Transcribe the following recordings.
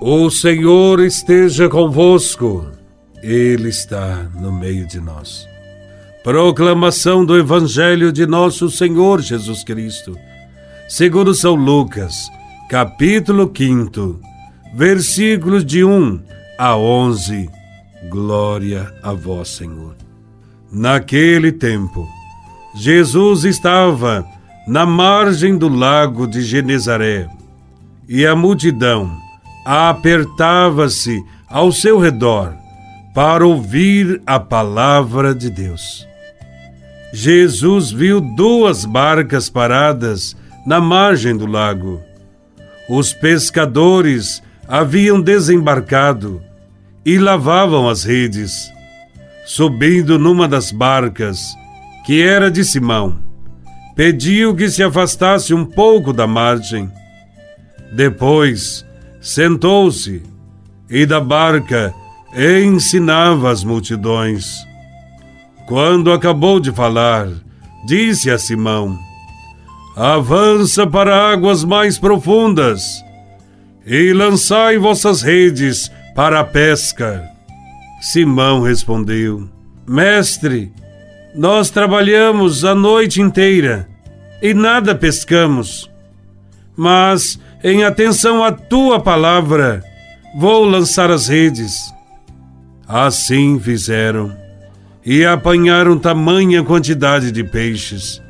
O Senhor esteja convosco, Ele está no meio de nós. Proclamação do Evangelho de Nosso Senhor Jesus Cristo, segundo São Lucas, capítulo 5, versículos de 1 a 11. Glória a Vós, Senhor. Naquele tempo, Jesus estava na margem do lago de Genezaré e a multidão apertava-se ao seu redor para ouvir a palavra de Deus. Jesus viu duas barcas paradas na margem do lago. Os pescadores haviam desembarcado e lavavam as redes. Subindo numa das barcas, que era de Simão, pediu que se afastasse um pouco da margem. Depois, sentou-se e da barca ensinava as multidões. Quando acabou de falar, disse a Simão: Avança para águas mais profundas e lançai vossas redes para a pesca. Simão respondeu: Mestre, nós trabalhamos a noite inteira e nada pescamos. Mas em atenção à tua palavra, vou lançar as redes. Assim fizeram, e apanharam tamanha quantidade de peixes,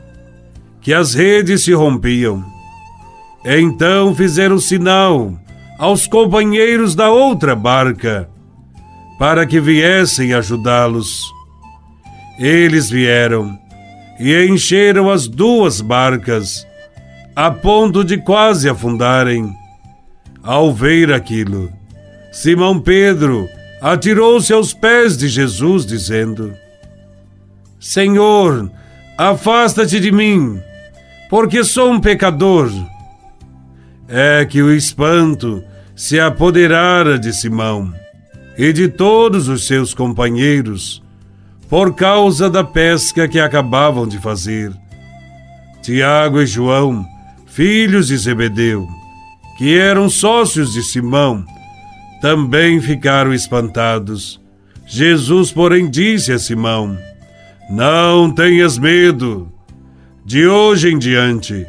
que as redes se rompiam. Então fizeram sinal aos companheiros da outra barca, para que viessem ajudá-los. Eles vieram e encheram as duas barcas a ponto de quase afundarem. Ao ver aquilo, Simão Pedro atirou-se aos pés de Jesus, dizendo: Senhor, afasta-te de mim, porque sou um pecador. É que o espanto se apoderara de Simão e de todos os seus companheiros, por causa da pesca que acabavam de fazer. Tiago e João filhos de Zebedeu, que eram sócios de Simão, também ficaram espantados. Jesus, porém, disse a Simão: Não tenhas medo. De hoje em diante,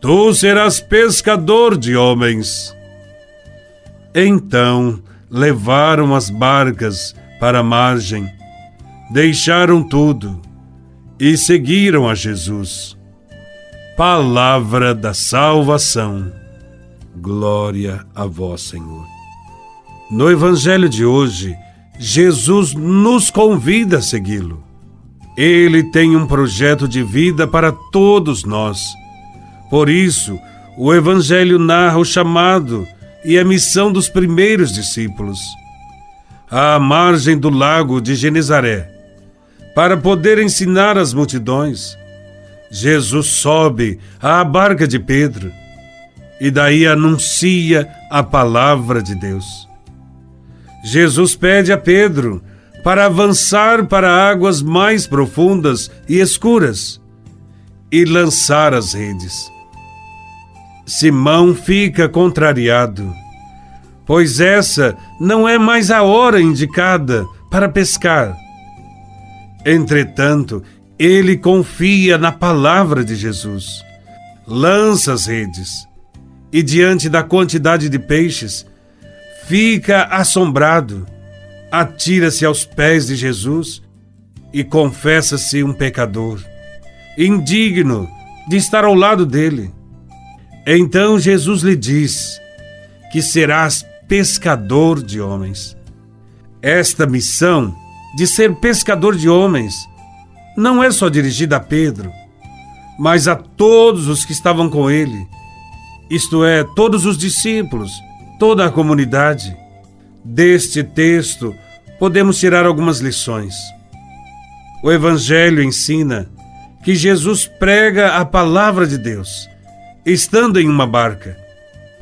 tu serás pescador de homens. Então levaram as barcas para a margem, deixaram tudo e seguiram a Jesus. Palavra da salvação. Glória a vós, Senhor. No Evangelho de hoje, Jesus nos convida a segui-lo. Ele tem um projeto de vida para todos nós. Por isso, o Evangelho narra o chamado e a missão dos primeiros discípulos. À margem do lago de Genezaré, para poder ensinar as multidões Jesus sobe à barca de Pedro e daí anuncia a palavra de Deus. Jesus pede a Pedro para avançar para águas mais profundas e escuras e lançar as redes. Simão fica contrariado, pois essa não é mais a hora indicada para pescar. Entretanto, ele confia na palavra de Jesus, lança as redes e, diante da quantidade de peixes, fica assombrado, atira-se aos pés de Jesus e confessa-se um pecador, indigno de estar ao lado dele. Então Jesus lhe diz que serás pescador de homens. Esta missão de ser pescador de homens não é só dirigida a Pedro, mas a todos os que estavam com ele, isto é, todos os discípulos, toda a comunidade. Deste texto, podemos tirar algumas lições. O Evangelho ensina que Jesus prega a palavra de Deus, estando em uma barca.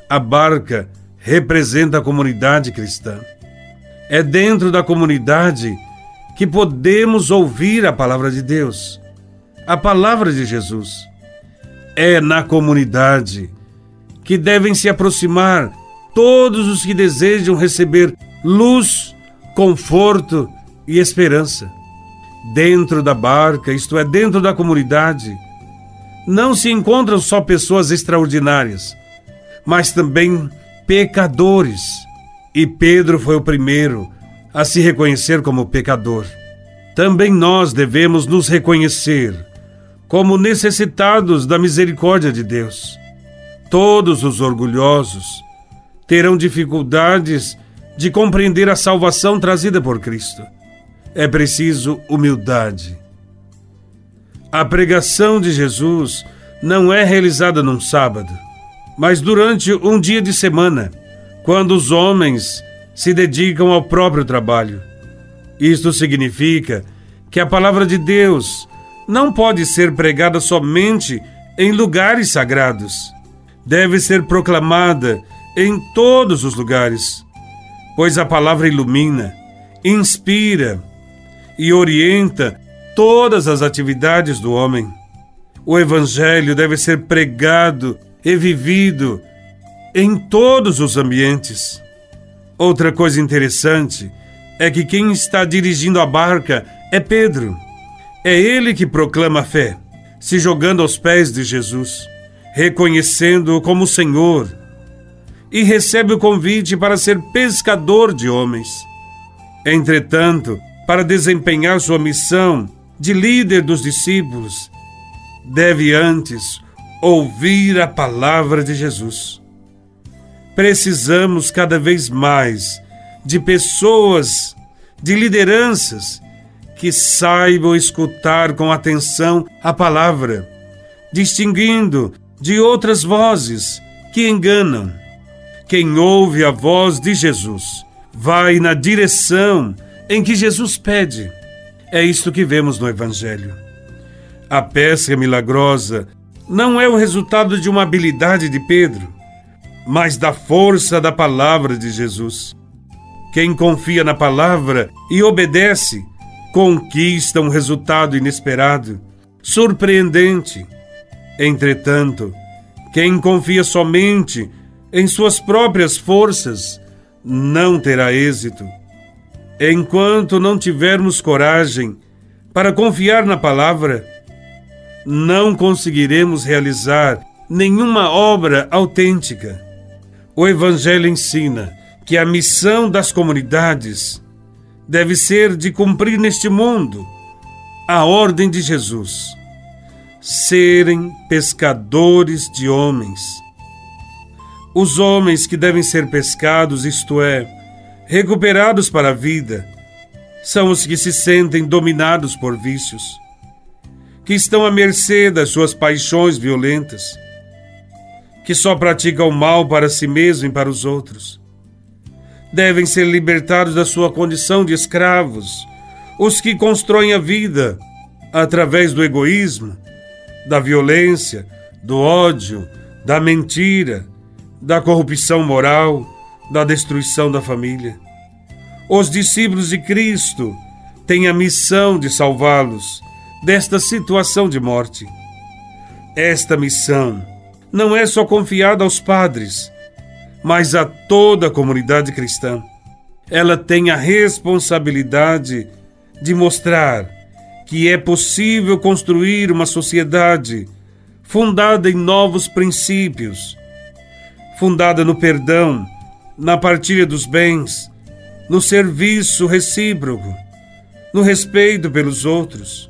A barca representa a comunidade cristã. É dentro da comunidade que podemos ouvir a palavra de Deus, a palavra de Jesus. É na comunidade que devem se aproximar todos os que desejam receber luz, conforto e esperança. Dentro da barca, isto é, dentro da comunidade, não se encontram só pessoas extraordinárias, mas também pecadores. E Pedro foi o primeiro a se reconhecer como pecador. Também nós devemos nos reconhecer como necessitados da misericórdia de Deus. Todos os orgulhosos terão dificuldades de compreender a salvação trazida por Cristo. É preciso humildade. A pregação de Jesus não é realizada num sábado, mas durante um dia de semana, quando os homens se dedicam ao próprio trabalho. Isto significa que a palavra de Deus não pode ser pregada somente em lugares sagrados. Deve ser proclamada em todos os lugares, pois a palavra ilumina, inspira e orienta todas as atividades do homem. O Evangelho deve ser pregado e vivido em todos os ambientes. Outra coisa interessante é que quem está dirigindo a barca é Pedro. É ele que proclama a fé, se jogando aos pés de Jesus, reconhecendo-o como Senhor, e recebe o convite para ser pescador de homens. Entretanto, para desempenhar sua missão de líder dos discípulos, deve antes ouvir a palavra de Jesus. Precisamos cada vez mais de pessoas, de lideranças que saibam escutar com atenção a palavra, distinguindo de outras vozes que enganam. Quem ouve a voz de Jesus vai na direção em que Jesus pede. É isto que vemos no Evangelho. A pesca milagrosa não é o resultado de uma habilidade de Pedro, mas da força da palavra de Jesus. Quem confia na palavra e obedece, conquista um resultado inesperado, surpreendente. Entretanto, quem confia somente em suas próprias forças não terá êxito. Enquanto não tivermos coragem para confiar na palavra, não conseguiremos realizar nenhuma obra autêntica. O Evangelho ensina que a missão das comunidades deve ser de cumprir neste mundo a ordem de Jesus: serem pescadores de homens. Os homens que devem ser pescados, isto é, recuperados para a vida, são os que se sentem dominados por vícios, que estão à mercê das suas paixões violentas que só praticam mal para si mesmo e para os outros. Devem ser libertados da sua condição de escravos, os que constroem a vida através do egoísmo, da violência, do ódio, da mentira, da corrupção moral, da destruição da família. Os discípulos de Cristo têm a missão de salvá-los desta situação de morte. Esta missão não é só confiada aos padres, mas a toda a comunidade cristã. Ela tem a responsabilidade de mostrar que é possível construir uma sociedade fundada em novos princípios, fundada no perdão, na partilha dos bens, no serviço recíproco, no respeito pelos outros.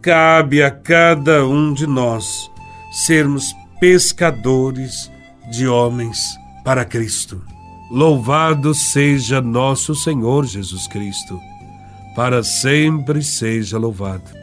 Cabe a cada um de nós sermos pescadores de homens para Cristo. Louvado seja nosso Senhor Jesus Cristo, para sempre seja louvado.